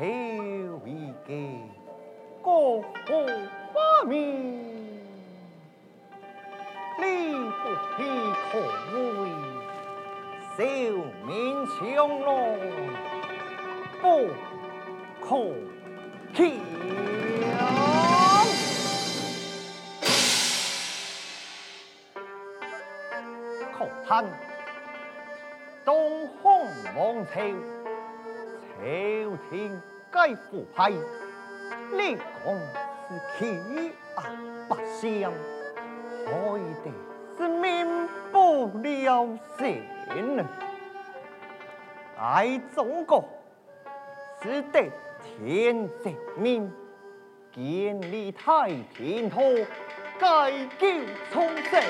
头一个国父发明，力不匹可为，寿命长龙不可轻。看东汉王朝，朝廷皆腐败，立功是欺压百姓，害得是民不聊生。爱中国，是得天子命，建立太平图，改旧重生。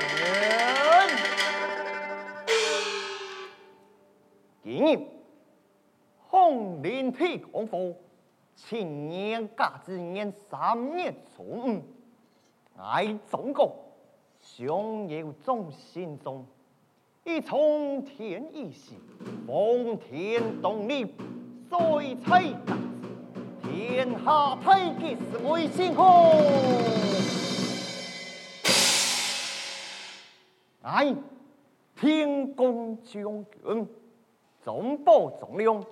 今日红林体功夫，青年甲子年三月初五，爱中国，想要众心中，以冲天一喜，奉天动地，水彩大志，天下太极是为幸福。爱天公将军。中保重量，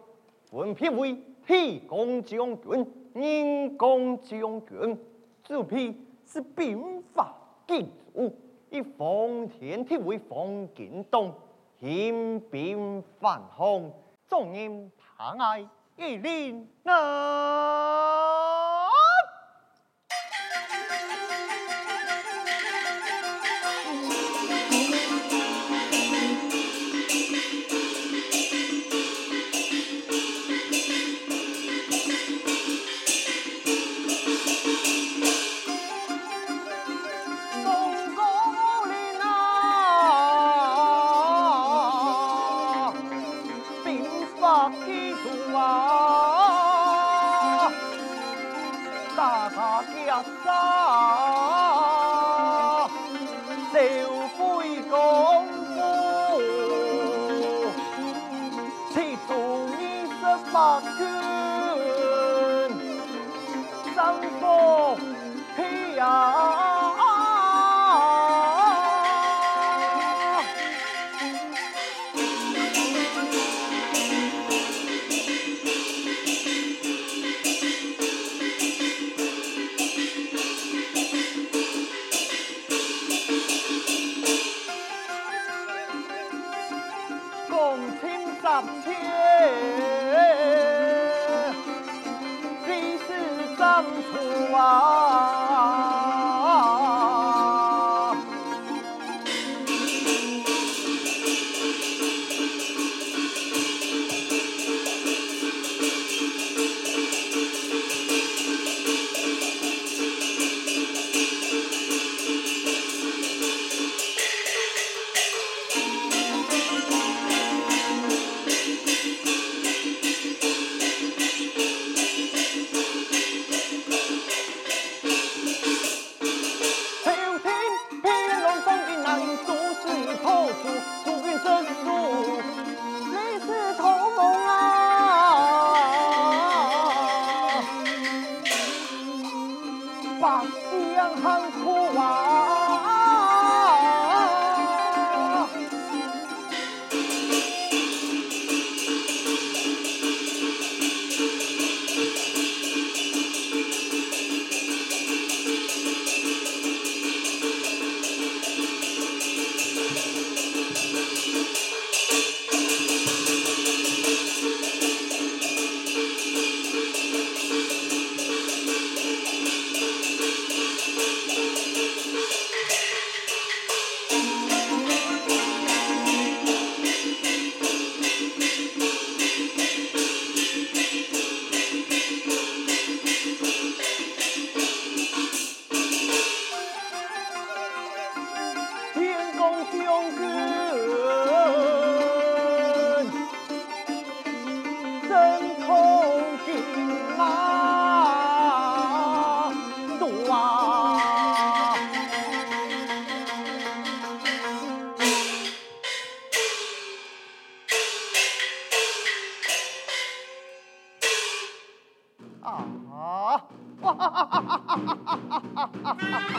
分别为体公将军、人公将军，主笔是兵法杰出，以方天体为奉京东，兴兵反洪，众人疼爱一 ha, ha, ha, ha.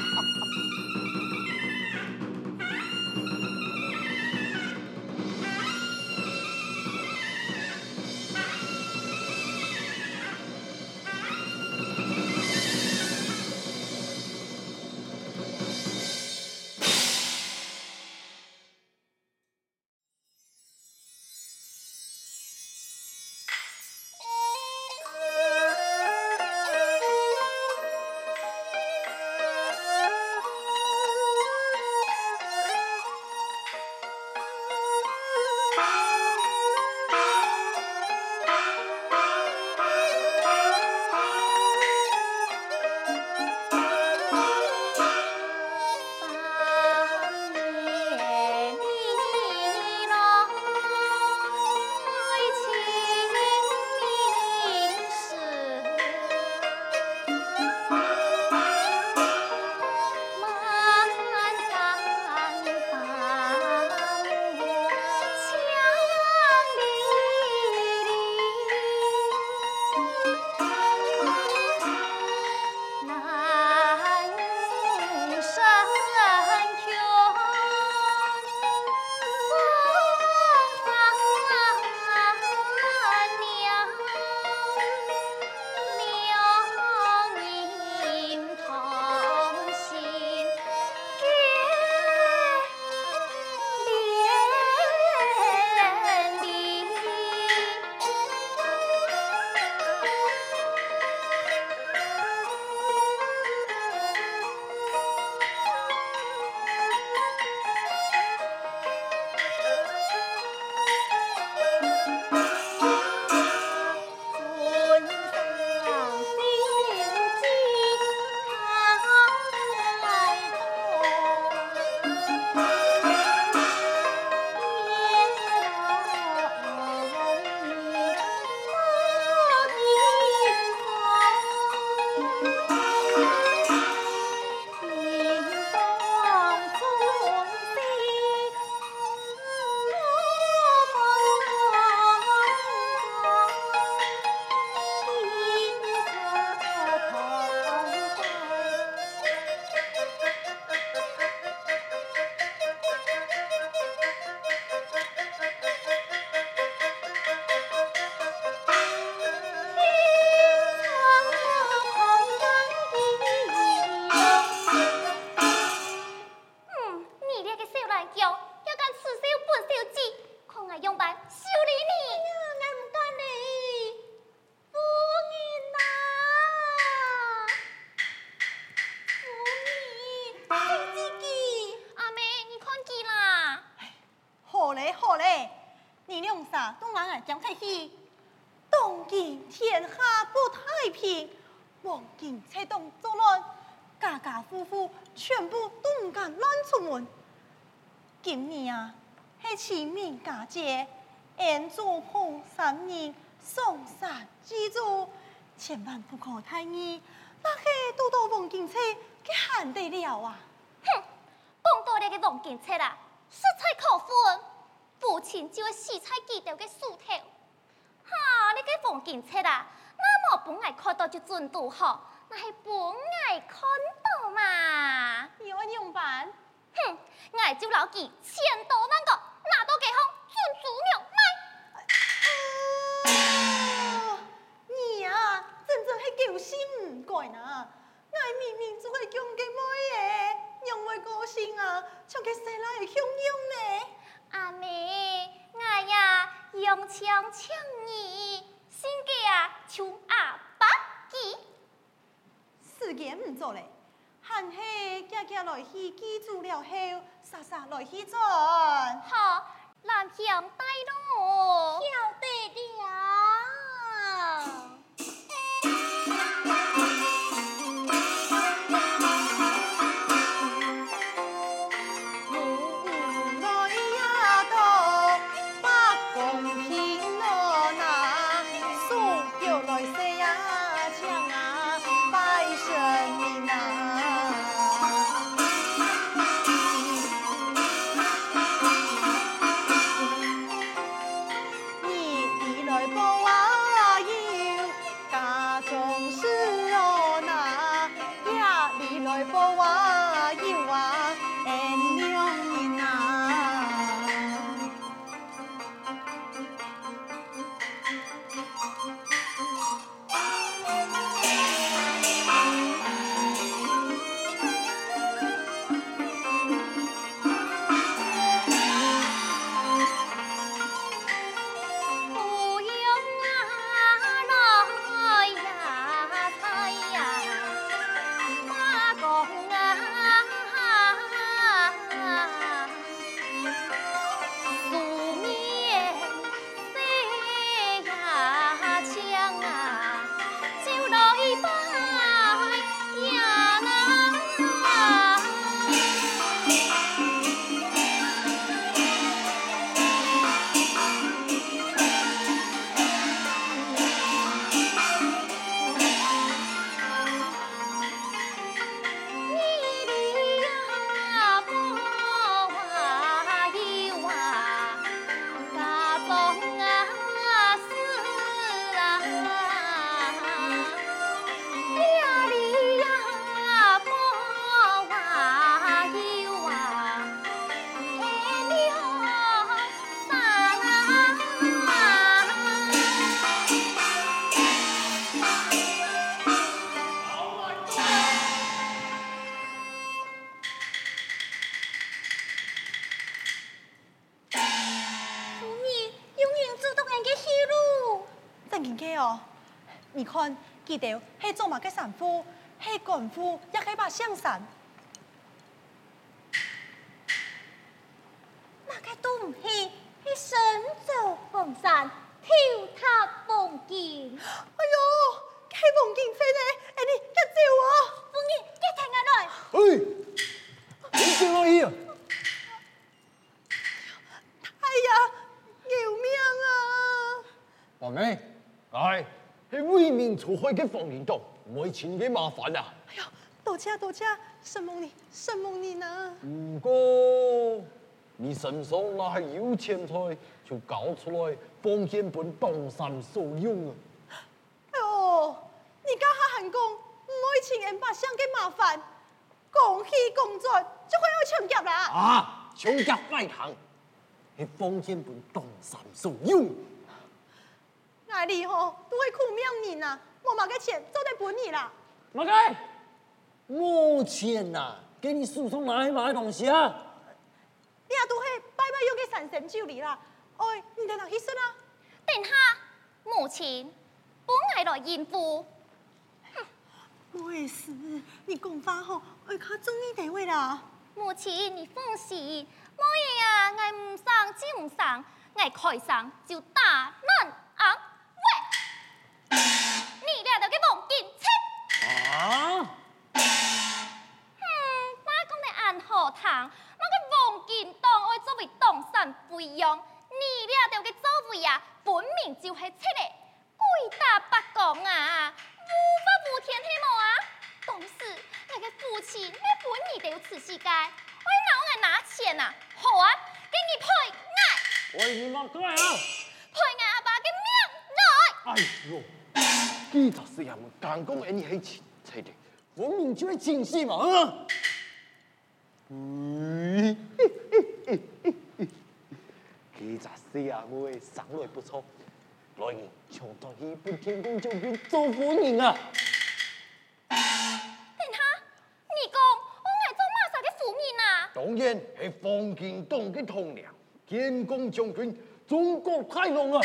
啥？东人爱讲客气。东京天下不太平，王晋车动作乱，家家户户全部都不敢乱出门。今年啊，系清明佳节，沿祖父三年送山祭祖，千万不可太意，那些都到王晋车给喊得了啊！哼，讲多了个王晋车啦，实在可恨。父亲就会四彩记得个树头。哈，那个黄金车啦，那么本爱看到就准度好，那是本爱看到嘛？有安样办？哼，爱就牢记千多万个。拿到给后，准足鸟卖。啊，你啊，真正系救心唔怪呐！我明明就会讲个妹嘅，让我高兴啊，像个细路嘅享用呢。阿妹，我呀用枪抢你，性格啊像阿爸记。时间唔做嘞，还是家家来去记住了后。莎莎来去转，好，南向带路，看，记得系做马嘅神父，系干夫，也系把香伞。那个东西系身走凤山，跳塔凤金。哎呦，系凤金飞咧，哎你一招啊！夫人，一听下来。哎，你做乜嘢啊？哎呀，救命啊！王妹，哎，系为民除害嘅黄连党，唔会请嘅麻烦啊！哎呀，多谢多谢，什么你什么你呢？唔过你身上那系有钱财，就搞出来奉献本东山所用啊！哎呦，你家下喊讲唔会请人把相嘅麻烦，讲起工作就会有抢劫啦！啊，抢劫快行，系奉献本东山所用。爱你吼都会苦命人啊，冇嘛个钱做得本你啦。马该，冇钱呐，给你输送哪里买东西啊？你也都会拜拜又给三生酒礼啦。哎，你哋哪去说啦？等下，母亲，本来来应付。我也是，你讲法吼，我较中意地位啦。母亲，你放心，冇嘢啊，我唔上就唔上，爱开上就打难十岁人刚你系钱财的，我明就系真心嘛啊！嗯，几十岁人我生来不错，来年抢到一本天公将军做夫人啊！等下，你讲我爱做马啥嘅妇人啊？当然系黄建东嘅同僚，天公将军，中国太郎啊！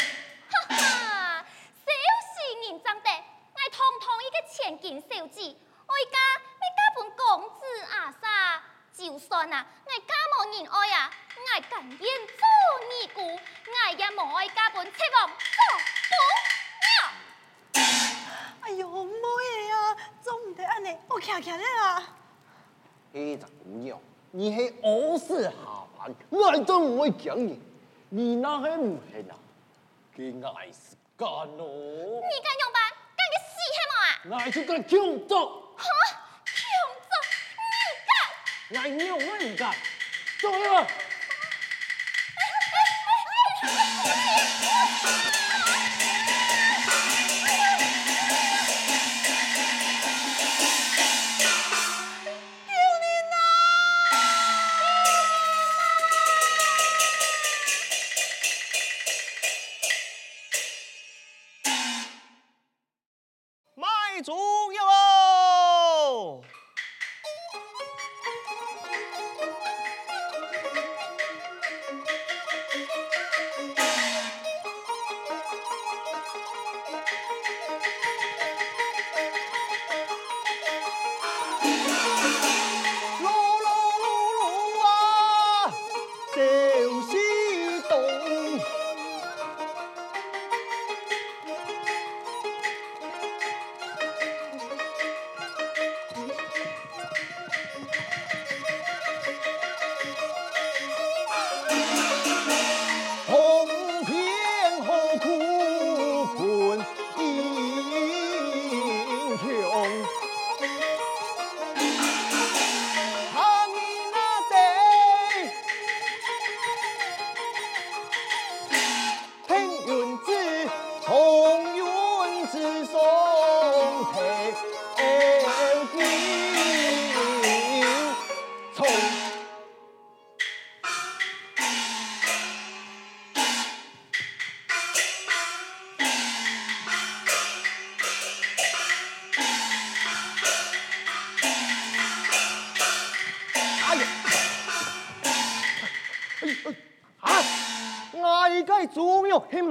你系我是下凡，我都唔会讲你，你那系唔系啊？佢爱是干咯，你敢用办，敢嘅死系冇啊？爱就敢强做，哈，强做，你敢？爱你我唔敢，走啦！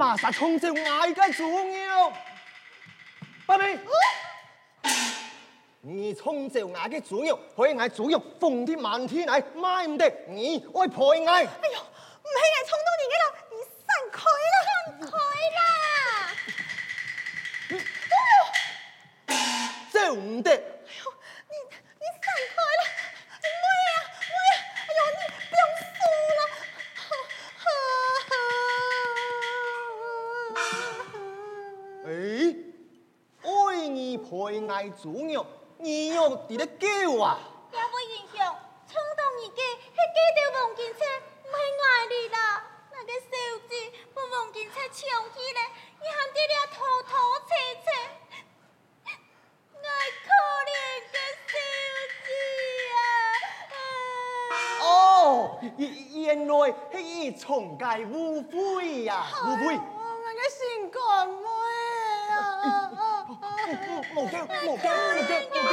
马上冲着爱个主要。爸咪，你冲着爱个主要，可以爱主要奉天满天来，买唔得，你爱陪爱。你要伫咧叫啊！也不影响，冲动而家系记得忘记车，唔系爱你啦。那个小子不忘记车抢起来，你喊爹爹拖拖车车，爱可怜个小子啊！哦，原来系伊从介误会呀，误会。我个心肝妹啊！冇惊，冇惊，冇惊，冇惊！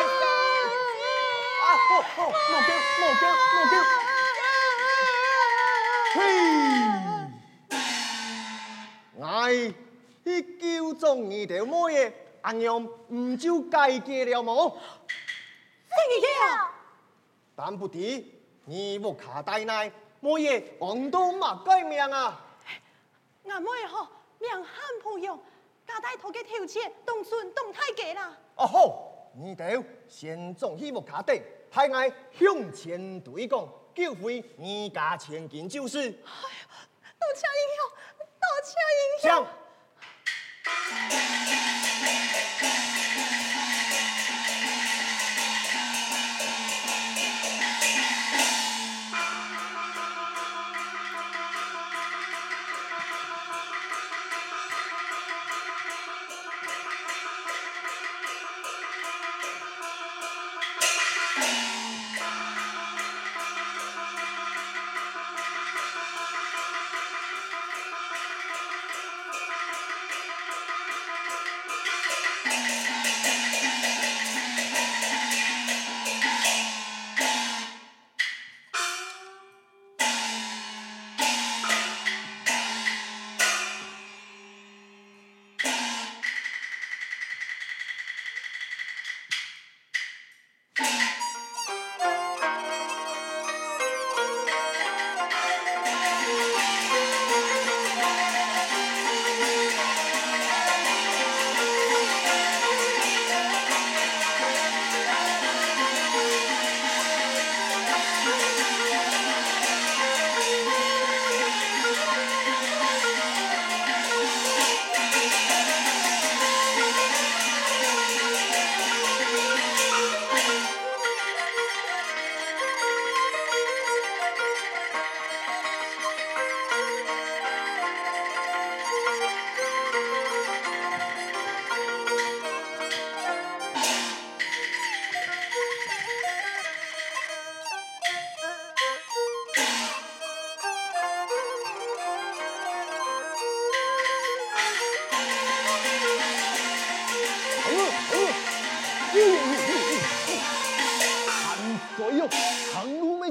啊，好好，冇惊，冇惊，冇惊！嘿，哎，你叫中二条乜嘢？阿娘唔招计嘅了冇？真嘅啊！但不敌，你莫卡大奶，乜嘢？王都嘛改命啊！阿妹嗬，命罕不用。大大头嘅条件，东顺动太假啦。哦好，你哋先总起木卡底，太爱向前对讲，救回你家千金就是。哎呀，多谢英雄，多谢英雄。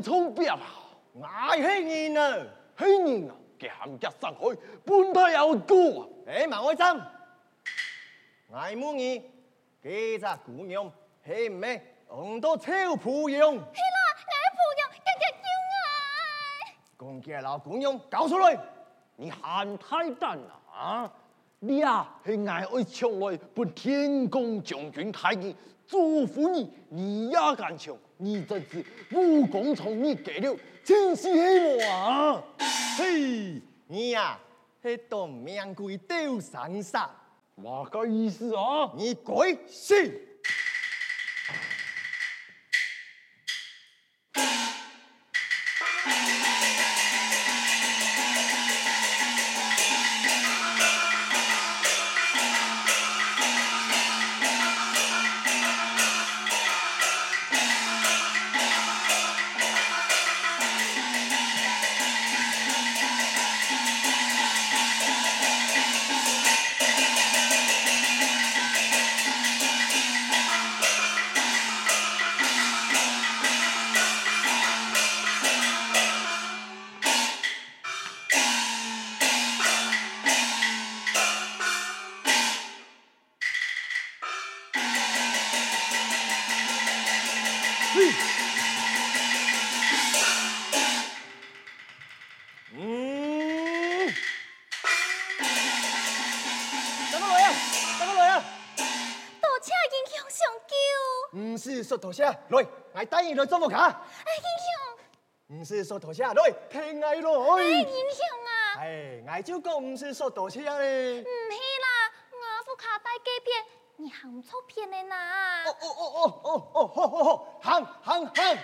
冲别啊！爱黑人啊，黑人啊，强夹上海，本太有高啊！诶，马爱珍，爱慕你，几只姑娘，系唔系很多超普用？系啦，爱普用，更加叫爱。公家老姑娘，搞出来！你喊太淡了啊！你啊，系爱爱抢来本天公将军太极。祝福你，你也敢抢，你这是武功从你给了，真是黑我啊！嘿，你呀，系当命贵丢三杀，我个意思啊？你鬼信？说多谢，来，我带你来做木卡？哎，英雄，唔是说多谢，来，听我来。哎，英雄啊！哎，我就讲唔是说多谢嘞。唔是啦，我副卡带几遍，你行唔错片的呐。哦哦哦哦哦哦，好好好，行行行。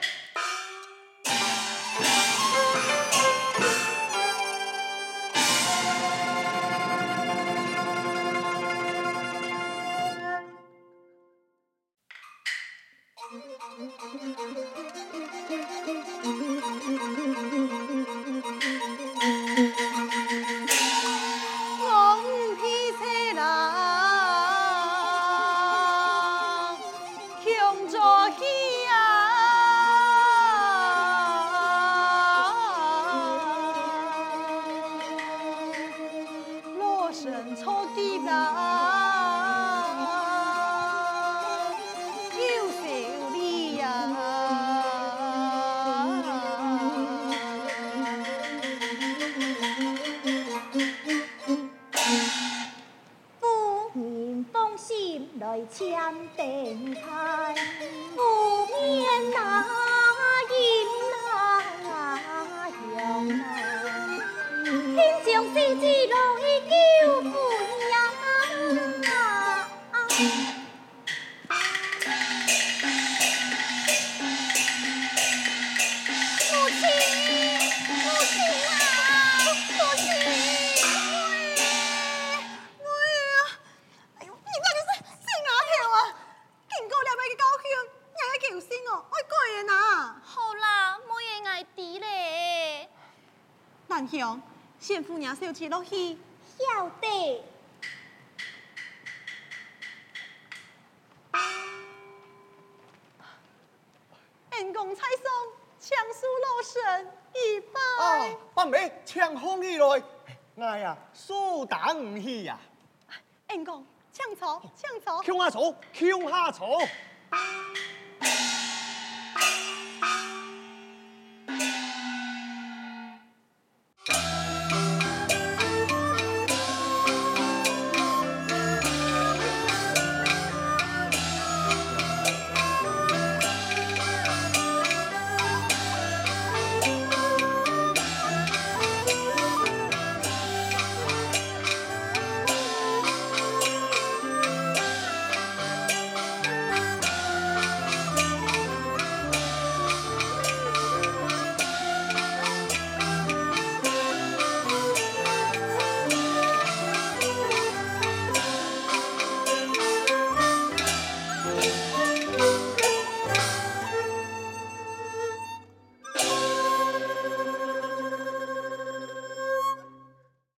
先夫娘小气落去，晓得。恩公蔡松，强叔老神一拜。啊，八妹，抢红起来，哎呀，苏打唔起呀。恩公，抢草，抢草。抢下草，抢下错。